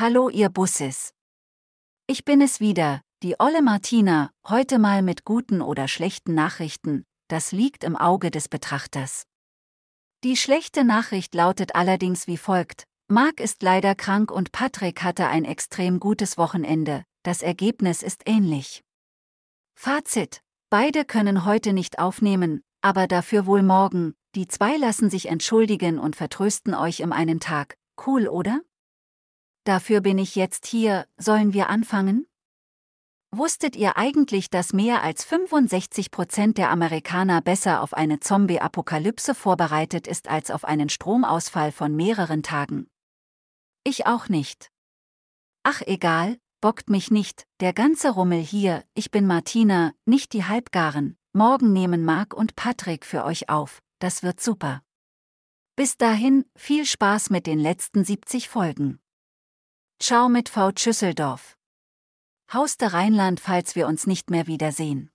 Hallo ihr Busses. Ich bin es wieder, die Olle Martina, heute mal mit guten oder schlechten Nachrichten, das liegt im Auge des Betrachters. Die schlechte Nachricht lautet allerdings wie folgt. Mark ist leider krank und Patrick hatte ein extrem gutes Wochenende, das Ergebnis ist ähnlich. Fazit. Beide können heute nicht aufnehmen, aber dafür wohl morgen, die zwei lassen sich entschuldigen und vertrösten euch im einen Tag. Cool, oder? Dafür bin ich jetzt hier, sollen wir anfangen? Wusstet ihr eigentlich, dass mehr als 65 Prozent der Amerikaner besser auf eine Zombie-Apokalypse vorbereitet ist als auf einen Stromausfall von mehreren Tagen? Ich auch nicht. Ach egal, bockt mich nicht, der ganze Rummel hier, ich bin Martina, nicht die Halbgaren, morgen nehmen Marc und Patrick für euch auf, das wird super. Bis dahin, viel Spaß mit den letzten 70 Folgen. Ciao mit V. Schüsseldorf. Haus der Rheinland, falls wir uns nicht mehr wiedersehen.